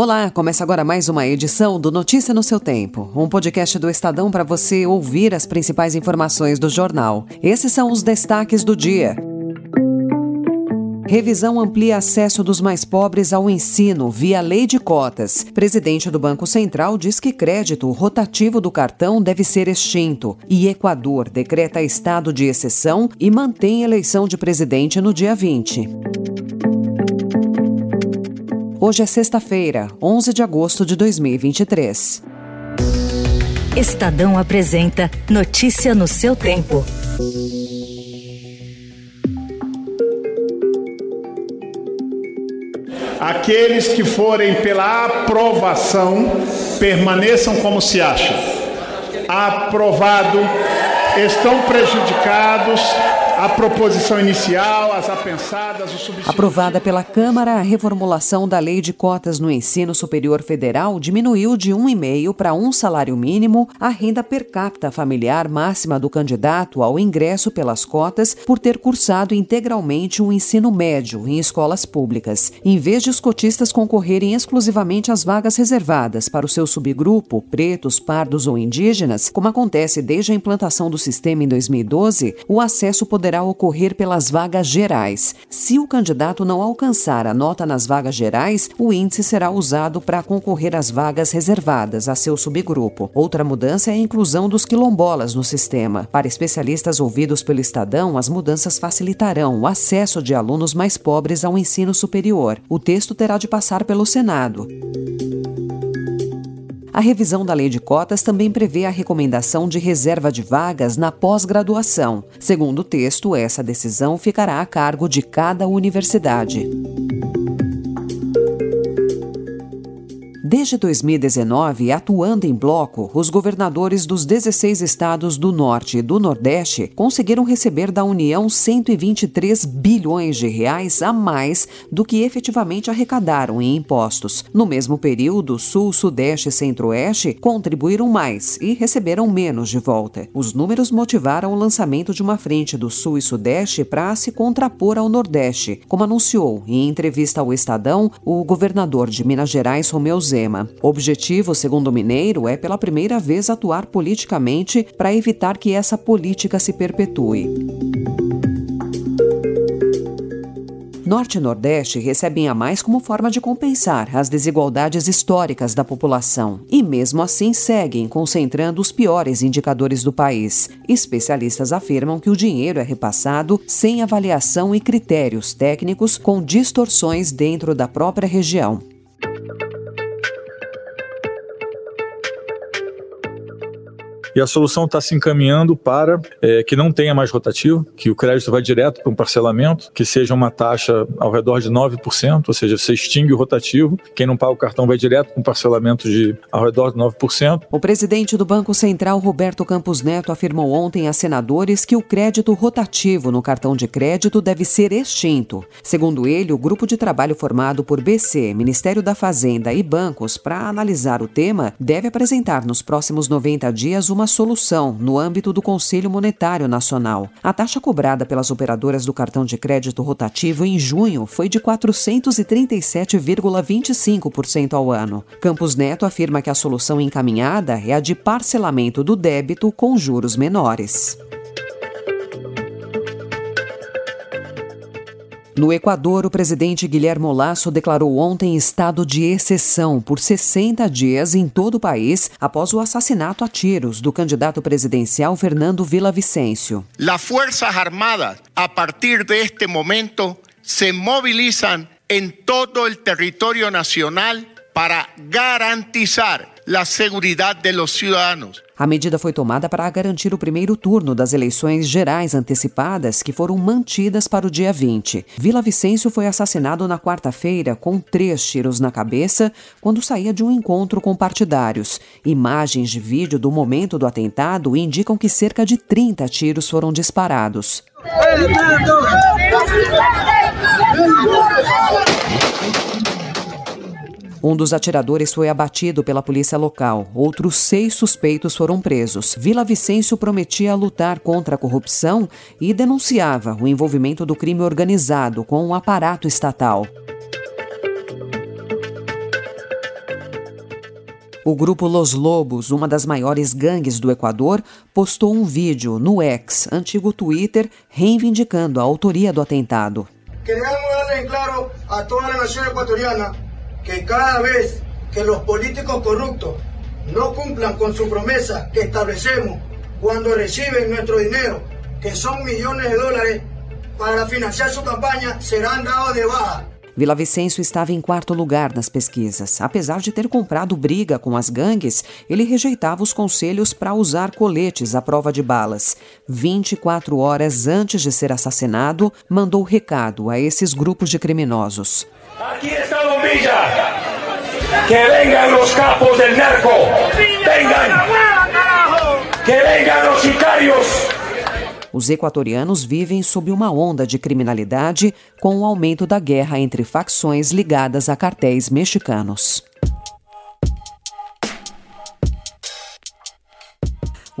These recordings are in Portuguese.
Olá, começa agora mais uma edição do Notícia no seu Tempo, um podcast do Estadão para você ouvir as principais informações do jornal. Esses são os destaques do dia. Revisão amplia acesso dos mais pobres ao ensino via lei de cotas. Presidente do Banco Central diz que crédito rotativo do cartão deve ser extinto. E Equador decreta estado de exceção e mantém eleição de presidente no dia 20. Hoje é sexta-feira, 11 de agosto de 2023. Estadão apresenta Notícia no seu tempo. Aqueles que forem pela aprovação permaneçam como se acham. Aprovado. Estão prejudicados a proposição inicial, as apensadas, o substitutivo. Aprovada pela Câmara, a reformulação da Lei de Cotas no Ensino Superior Federal diminuiu de 1,5 para um salário mínimo a renda per capita familiar máxima do candidato ao ingresso pelas cotas por ter cursado integralmente o um ensino médio em escolas públicas. Em vez de os cotistas concorrerem exclusivamente às vagas reservadas para o seu subgrupo, pretos, pardos ou indígenas, como acontece desde a implantação do sistema em 2012, o acesso poderá poderá ocorrer pelas vagas gerais. Se o candidato não alcançar a nota nas vagas gerais, o índice será usado para concorrer às vagas reservadas a seu subgrupo. Outra mudança é a inclusão dos quilombolas no sistema. Para especialistas ouvidos pelo Estadão, as mudanças facilitarão o acesso de alunos mais pobres ao ensino superior. O texto terá de passar pelo Senado. A revisão da lei de cotas também prevê a recomendação de reserva de vagas na pós-graduação. Segundo o texto, essa decisão ficará a cargo de cada universidade. Desde 2019, atuando em bloco, os governadores dos 16 estados do Norte e do Nordeste conseguiram receber da União 123 bilhões de reais a mais do que efetivamente arrecadaram em impostos. No mesmo período, Sul, Sudeste e Centro-Oeste contribuíram mais e receberam menos de volta. Os números motivaram o lançamento de uma frente do Sul e Sudeste para se contrapor ao Nordeste, como anunciou em entrevista ao Estadão o governador de Minas Gerais, Romeu Zé Zema. O objetivo, segundo o Mineiro, é pela primeira vez atuar politicamente para evitar que essa política se perpetue. Norte e Nordeste recebem a mais como forma de compensar as desigualdades históricas da população e, mesmo assim, seguem concentrando os piores indicadores do país. Especialistas afirmam que o dinheiro é repassado sem avaliação e critérios técnicos, com distorções dentro da própria região. E a solução está se encaminhando para é, que não tenha mais rotativo, que o crédito vá direto para um parcelamento, que seja uma taxa ao redor de 9%, ou seja, você extingue o rotativo, quem não paga o cartão vai direto para um parcelamento de ao redor de 9%. O presidente do Banco Central, Roberto Campos Neto, afirmou ontem a senadores que o crédito rotativo no cartão de crédito deve ser extinto. Segundo ele, o grupo de trabalho formado por BC, Ministério da Fazenda e bancos para analisar o tema deve apresentar nos próximos 90 dias uma solução no âmbito do Conselho Monetário Nacional. A taxa cobrada pelas operadoras do cartão de crédito rotativo em junho foi de 437,25% ao ano. Campos Neto afirma que a solução encaminhada é a de parcelamento do débito com juros menores. No Equador, o presidente Guilherme Lasso declarou ontem estado de exceção por 60 dias em todo o país após o assassinato a tiros do candidato presidencial Fernando Vicencio. As Forças Armadas, a partir deste momento, se mobilizam em todo o território nacional para garantizar a segurança dos cidadãos. A medida foi tomada para garantir o primeiro turno das eleições gerais antecipadas que foram mantidas para o dia 20. Vila Vicêncio foi assassinado na quarta-feira com três tiros na cabeça quando saía de um encontro com partidários. Imagens de vídeo do momento do atentado indicam que cerca de 30 tiros foram disparados. Um dos atiradores foi abatido pela polícia local. Outros seis suspeitos foram presos. Vila Vicêncio prometia lutar contra a corrupção e denunciava o envolvimento do crime organizado com o aparato estatal. O grupo Los Lobos, uma das maiores gangues do Equador, postou um vídeo no X, antigo Twitter, reivindicando a autoria do atentado. Queremos dar claro a toda a nação equatoriana que cada vez que os políticos corruptos não cumplam com sua promessa que estabelecemos quando recebem nosso dinheiro, que são milhões de dólares para financiar sua campanha, serão dados de baja. Vila Vicêncio estava em quarto lugar nas pesquisas. Apesar de ter comprado briga com as gangues, ele rejeitava os conselhos para usar coletes à prova de balas. 24 horas antes de ser assassinado, mandou recado a esses grupos de criminosos. Aqui está Bombilla. Que vengan os capos del narco. Vengan. Que vengan os sicarios. Os equatorianos vivem sob uma onda de criminalidade com o aumento da guerra entre facções ligadas a cartéis mexicanos.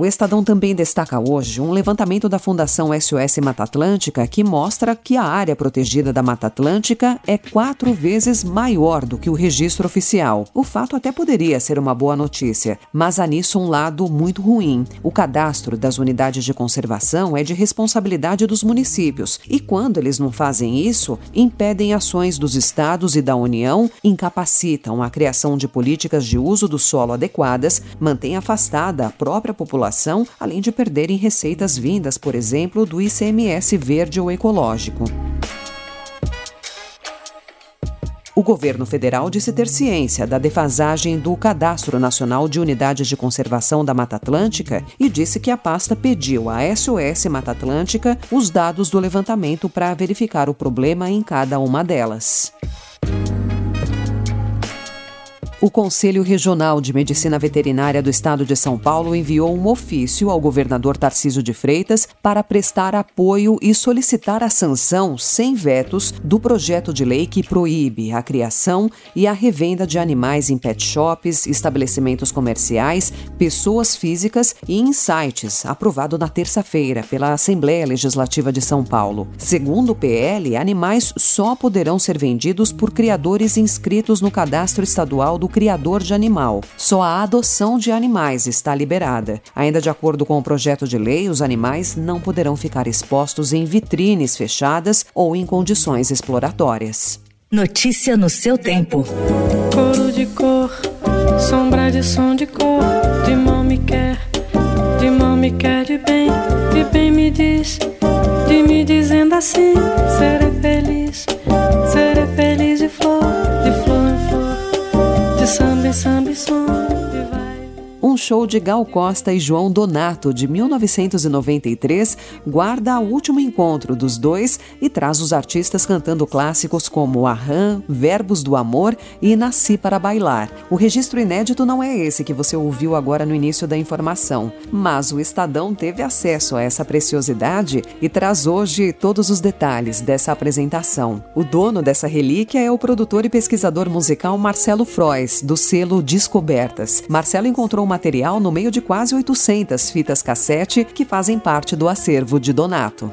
O Estadão também destaca hoje um levantamento da Fundação SOS Mata Atlântica que mostra que a área protegida da Mata Atlântica é quatro vezes maior do que o registro oficial. O fato até poderia ser uma boa notícia, mas há nisso um lado muito ruim. O cadastro das unidades de conservação é de responsabilidade dos municípios e, quando eles não fazem isso, impedem ações dos estados e da União, incapacitam a criação de políticas de uso do solo adequadas, mantêm afastada a própria população população, além de perderem receitas vindas, por exemplo, do ICMS verde ou ecológico. O governo federal disse ter ciência da defasagem do Cadastro Nacional de Unidades de Conservação da Mata Atlântica e disse que a pasta pediu à SOS Mata Atlântica os dados do levantamento para verificar o problema em cada uma delas. O Conselho Regional de Medicina Veterinária do Estado de São Paulo enviou um ofício ao governador Tarciso de Freitas para prestar apoio e solicitar a sanção sem vetos do projeto de lei que proíbe a criação e a revenda de animais em pet shops, estabelecimentos comerciais, pessoas físicas e em sites, aprovado na terça-feira pela Assembleia Legislativa de São Paulo. Segundo o PL, animais só poderão ser vendidos por criadores inscritos no cadastro estadual do criador de animal. Só a adoção de animais está liberada. Ainda de acordo com o projeto de lei, os animais não poderão ficar expostos em vitrines fechadas ou em condições exploratórias. Notícia no seu tempo. Coro de cor, sombra de som de cor, de mão me quer, de mão me quer de bem, de bem me diz, de me dizendo assim, serei feliz, de samba show de Gal Costa e João Donato, de 1993, guarda o último encontro dos dois e traz os artistas cantando clássicos como Arran, Verbos do Amor e Nasci para Bailar. O registro inédito não é esse que você ouviu agora no início da informação, mas o Estadão teve acesso a essa preciosidade e traz hoje todos os detalhes dessa apresentação. O dono dessa relíquia é o produtor e pesquisador musical Marcelo Frois, do selo Descobertas. Marcelo encontrou material no meio de quase 800 fitas cassete que fazem parte do acervo de Donato.